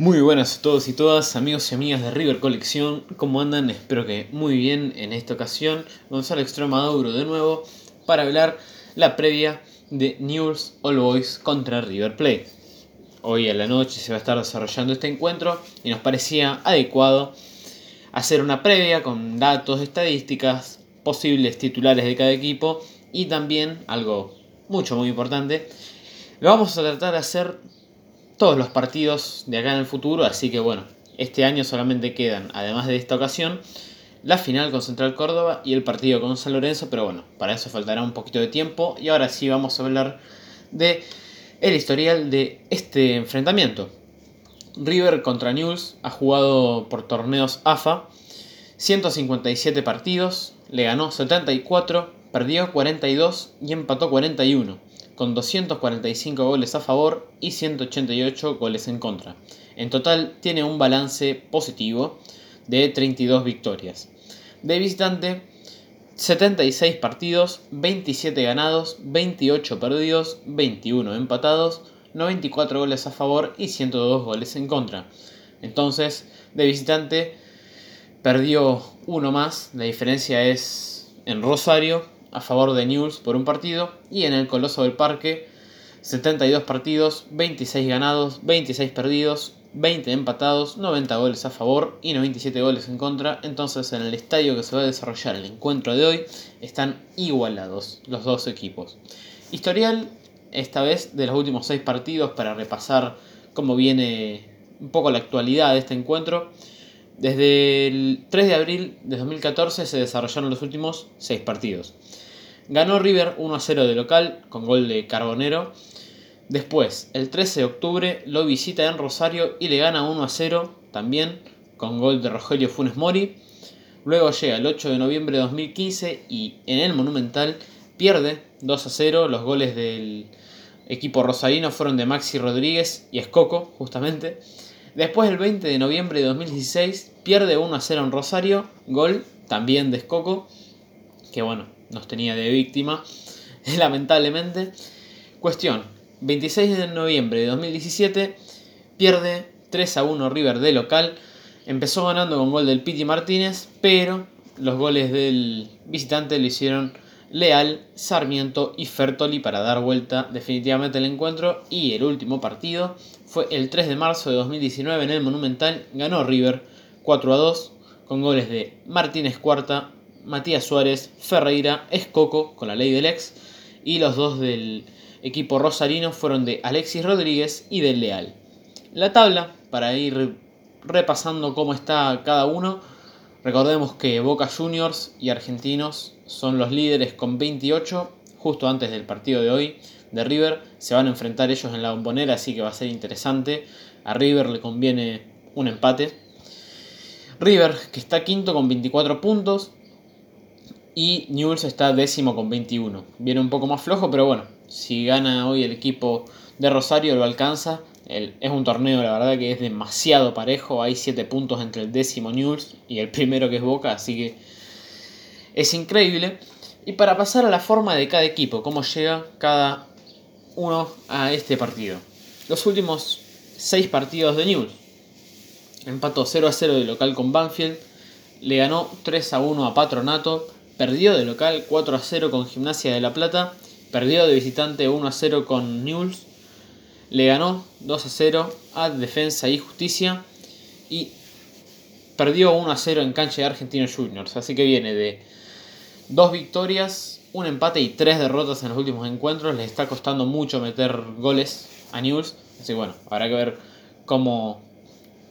Muy buenas a todos y todas, amigos y amigas de River Colección. ¿Cómo andan? Espero que muy bien en esta ocasión. Gonzalo Extremaduro de nuevo para hablar la previa de News All Boys contra River Plate. Hoy a la noche se va a estar desarrollando este encuentro y nos parecía adecuado hacer una previa con datos, estadísticas, posibles titulares de cada equipo y también algo mucho muy importante. Lo vamos a tratar de hacer todos los partidos de acá en el futuro, así que bueno, este año solamente quedan, además de esta ocasión, la final con Central Córdoba y el partido con San Lorenzo, pero bueno, para eso faltará un poquito de tiempo y ahora sí vamos a hablar de el historial de este enfrentamiento. River contra News ha jugado por torneos AFA 157 partidos, le ganó 74, perdió 42 y empató 41 con 245 goles a favor y 188 goles en contra. En total tiene un balance positivo de 32 victorias. De visitante, 76 partidos, 27 ganados, 28 perdidos, 21 empatados, 94 goles a favor y 102 goles en contra. Entonces, de visitante, perdió uno más, la diferencia es en Rosario, a favor de News por un partido y en el Coloso del Parque 72 partidos, 26 ganados, 26 perdidos, 20 empatados, 90 goles a favor y 97 goles en contra. Entonces en el estadio que se va a desarrollar el encuentro de hoy están igualados los dos equipos. Historial esta vez de los últimos 6 partidos para repasar cómo viene un poco la actualidad de este encuentro. Desde el 3 de abril de 2014 se desarrollaron los últimos 6 partidos. Ganó River 1 a 0 de local con gol de Carbonero. Después, el 13 de octubre, lo visita en Rosario y le gana 1 a 0 también con gol de Rogelio Funes Mori. Luego llega el 8 de noviembre de 2015 y en el Monumental pierde 2 a 0. Los goles del equipo rosarino fueron de Maxi Rodríguez y Escoco, justamente. Después, el 20 de noviembre de 2016, pierde 1 a 0 en Rosario, gol también de Escoco, que bueno, nos tenía de víctima, lamentablemente. Cuestión, 26 de noviembre de 2017, pierde 3 a 1 River de local, empezó ganando con gol del Piti Martínez, pero los goles del visitante lo hicieron Leal, Sarmiento y Fertoli para dar vuelta definitivamente el encuentro y el último partido fue el 3 de marzo de 2019 en el Monumental, ganó River 4 a 2 con goles de Martínez Cuarta, Matías Suárez, Ferreira, Escoco con la ley del ex y los dos del equipo rosarino fueron de Alexis Rodríguez y del Leal. La tabla, para ir repasando cómo está cada uno, recordemos que Boca Juniors y Argentinos son los líderes con 28, justo antes del partido de hoy de River, se van a enfrentar ellos en la bombonera, así que va a ser interesante. A River le conviene un empate. River, que está quinto con 24 puntos, y Newell's está décimo con 21. Viene un poco más flojo, pero bueno, si gana hoy el equipo de Rosario lo alcanza. es un torneo, la verdad, que es demasiado parejo. Hay 7 puntos entre el décimo Newell's y el primero que es Boca, así que es increíble. Y para pasar a la forma de cada equipo, cómo llega cada uno a este partido. Los últimos 6 partidos de Newell's. Empató 0 a 0 de local con Banfield. Le ganó 3 a 1 a Patronato Perdió de local 4 a 0 con Gimnasia de La Plata. Perdió de visitante 1 a 0 con Newell's. Le ganó 2 a 0 a Defensa y Justicia. Y perdió 1 a 0 en cancha de Argentinos Juniors. Así que viene de dos victorias, un empate y tres derrotas en los últimos encuentros. Le está costando mucho meter goles a Newell's. Así que bueno, habrá que ver cómo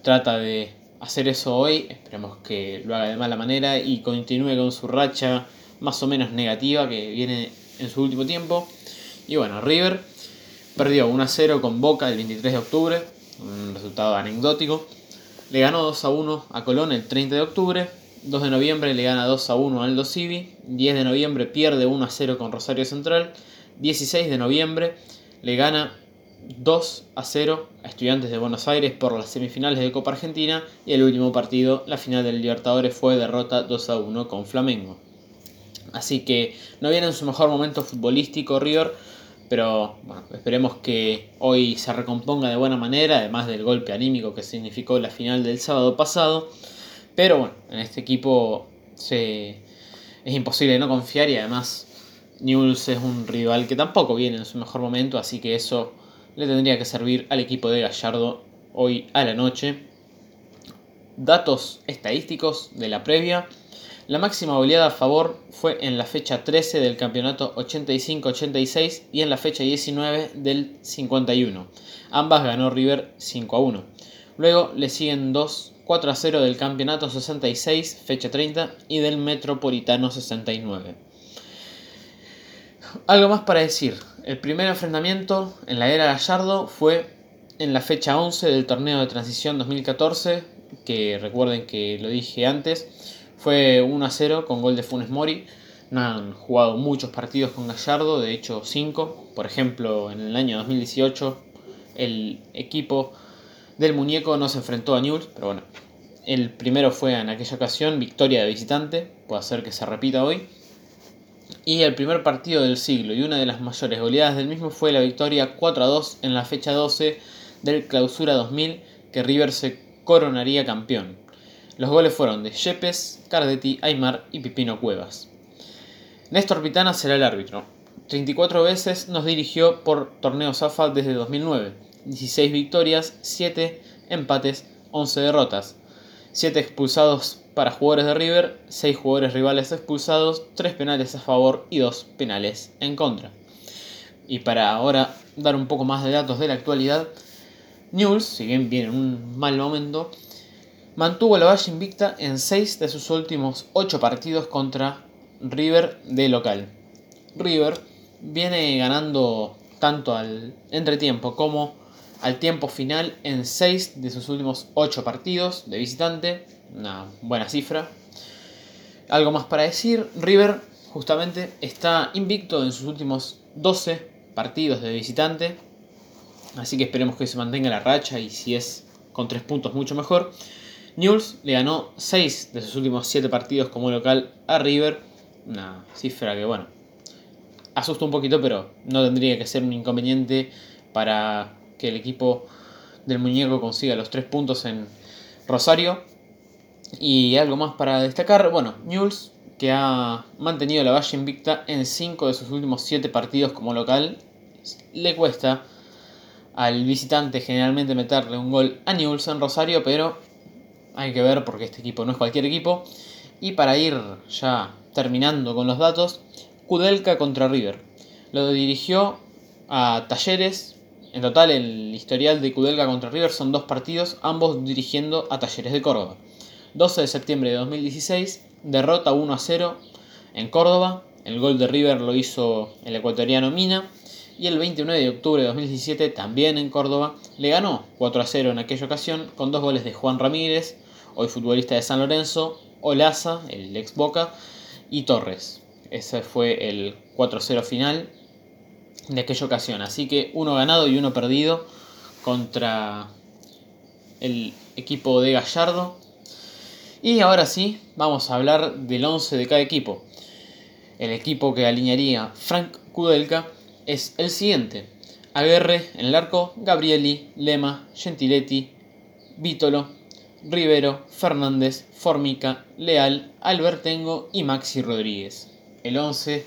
trata de hacer eso hoy. Esperemos que lo haga de mala manera y continúe con su racha más o menos negativa que viene en su último tiempo. Y bueno, River perdió 1 a 0 con Boca el 23 de octubre, un resultado anecdótico. Le ganó 2 a 1 a Colón el 30 de octubre. 2 de noviembre le gana 2 a 1 a Aldo Civi. 10 de noviembre pierde 1 a 0 con Rosario Central. 16 de noviembre le gana 2 a 0 a Estudiantes de Buenos Aires por las semifinales de Copa Argentina y el último partido, la final del Libertadores, fue derrota 2 a 1 con Flamengo. Así que no viene en su mejor momento futbolístico River, Pero bueno, esperemos que hoy se recomponga de buena manera, además del golpe anímico que significó la final del sábado pasado. Pero bueno, en este equipo se... es imposible no confiar y además Newell's es un rival que tampoco viene en su mejor momento, así que eso le tendría que servir al equipo de Gallardo hoy a la noche. Datos estadísticos de la previa. La máxima goleada a favor fue en la fecha 13 del campeonato 85-86 y en la fecha 19 del 51. Ambas ganó River 5 a 1. Luego le siguen dos 4 a 0 del campeonato 66, fecha 30, y del Metropolitano 69. Algo más para decir. El primer enfrentamiento en la era Gallardo fue en la fecha 11 del torneo de transición 2014, que recuerden que lo dije antes, fue 1 a 0 con gol de Funes Mori. No han jugado muchos partidos con Gallardo, de hecho 5. Por ejemplo, en el año 2018 el equipo del muñeco no se enfrentó a Newell's, pero bueno, el primero fue en aquella ocasión victoria de visitante, puede ser que se repita hoy. Y el primer partido del siglo y una de las mayores goleadas del mismo fue la victoria 4 a 2 en la fecha 12 del Clausura 2000 que River se coronaría campeón. Los goles fueron de Yepes, Cardetti, Aymar y Pipino Cuevas. Néstor Pitana será el árbitro. 34 veces nos dirigió por torneo Zafa desde 2009. 16 victorias, 7 empates, 11 derrotas. 7 expulsados para jugadores de River, 6 jugadores rivales expulsados, 3 penales a favor y 2 penales en contra. Y para ahora dar un poco más de datos de la actualidad, Newell's, si bien viene en un mal momento, mantuvo la valla invicta en 6 de sus últimos 8 partidos contra River de local. River viene ganando tanto al entretiempo como al tiempo final en 6 de sus últimos 8 partidos de visitante. Una buena cifra. Algo más para decir, River justamente está invicto en sus últimos 12 partidos de visitante. Así que esperemos que se mantenga la racha y si es con 3 puntos mucho mejor. Newell's le ganó 6 de sus últimos 7 partidos como local a River. Una cifra que bueno, asusta un poquito, pero no tendría que ser un inconveniente para que el equipo del muñeco consiga los tres puntos en Rosario. Y algo más para destacar, bueno, Newell's que ha mantenido la valla invicta en 5 de sus últimos 7 partidos como local, le cuesta al visitante generalmente meterle un gol a Newell's en Rosario, pero hay que ver porque este equipo no es cualquier equipo. Y para ir ya terminando con los datos, Kudelka contra River. Lo dirigió a Talleres en total, el historial de Kudelka contra River son dos partidos, ambos dirigiendo a Talleres de Córdoba. 12 de septiembre de 2016, derrota 1 a 0 en Córdoba. El gol de River lo hizo el ecuatoriano Mina. Y el 29 de octubre de 2017, también en Córdoba, le ganó 4 a 0 en aquella ocasión con dos goles de Juan Ramírez, hoy futbolista de San Lorenzo, Olaza, el ex Boca, y Torres. Ese fue el 4 a 0 final de aquella ocasión. Así que uno ganado y uno perdido contra el equipo de Gallardo. Y ahora sí, vamos a hablar del 11 de cada equipo. El equipo que alinearía Frank Kudelka es el siguiente. Aguerre en el arco, Gabrieli, Lema, Gentiletti, Vítolo, Rivero, Fernández, Formica, Leal, Albertengo y Maxi Rodríguez. El 11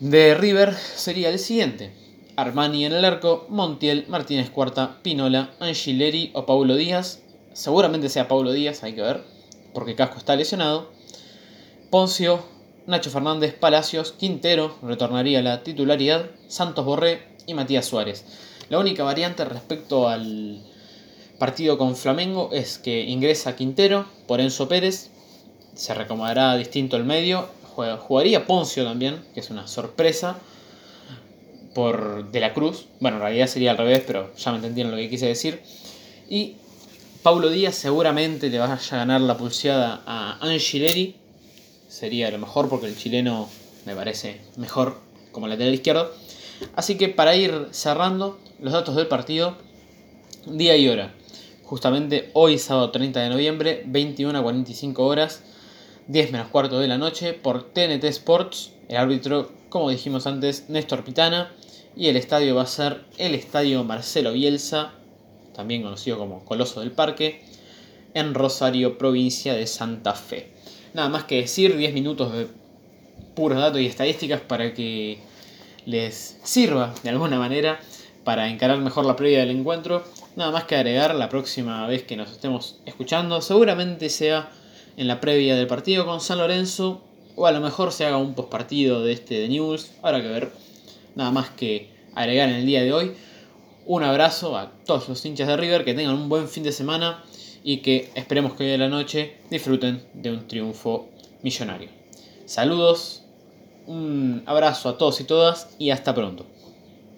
de River sería el siguiente. Armani en el arco, Montiel, Martínez Cuarta, Pinola, Angileri o Paulo Díaz. Seguramente sea Paulo Díaz, hay que ver, porque Casco está lesionado. Poncio, Nacho Fernández, Palacios, Quintero retornaría a la titularidad, Santos Borré y Matías Suárez. La única variante respecto al partido con Flamengo es que ingresa Quintero por Enzo Pérez, se recomodará distinto el medio jugaría Poncio también, que es una sorpresa, por De la Cruz. Bueno, en realidad sería al revés, pero ya me entendieron lo que quise decir. Y Paulo Díaz seguramente le vaya a ganar la pulseada a Angileri. Sería lo mejor porque el chileno me parece mejor como lateral izquierdo. Así que para ir cerrando los datos del partido, día y hora. Justamente hoy, sábado 30 de noviembre, 21 a 45 horas. 10 menos cuarto de la noche por TNT Sports. El árbitro como dijimos antes, Néstor Pitana. Y el estadio va a ser el Estadio Marcelo Bielsa, también conocido como Coloso del Parque, en Rosario, provincia de Santa Fe. Nada más que decir, 10 minutos de puros datos y estadísticas para que les sirva de alguna manera para encarar mejor la previa del encuentro. Nada más que agregar la próxima vez que nos estemos escuchando, seguramente sea en la previa del partido con San Lorenzo o a lo mejor se haga un postpartido de este de News, habrá que ver. Nada más que agregar en el día de hoy. Un abrazo a todos los hinchas de River, que tengan un buen fin de semana y que esperemos que hoy de la noche disfruten de un triunfo millonario. Saludos, un abrazo a todos y todas y hasta pronto.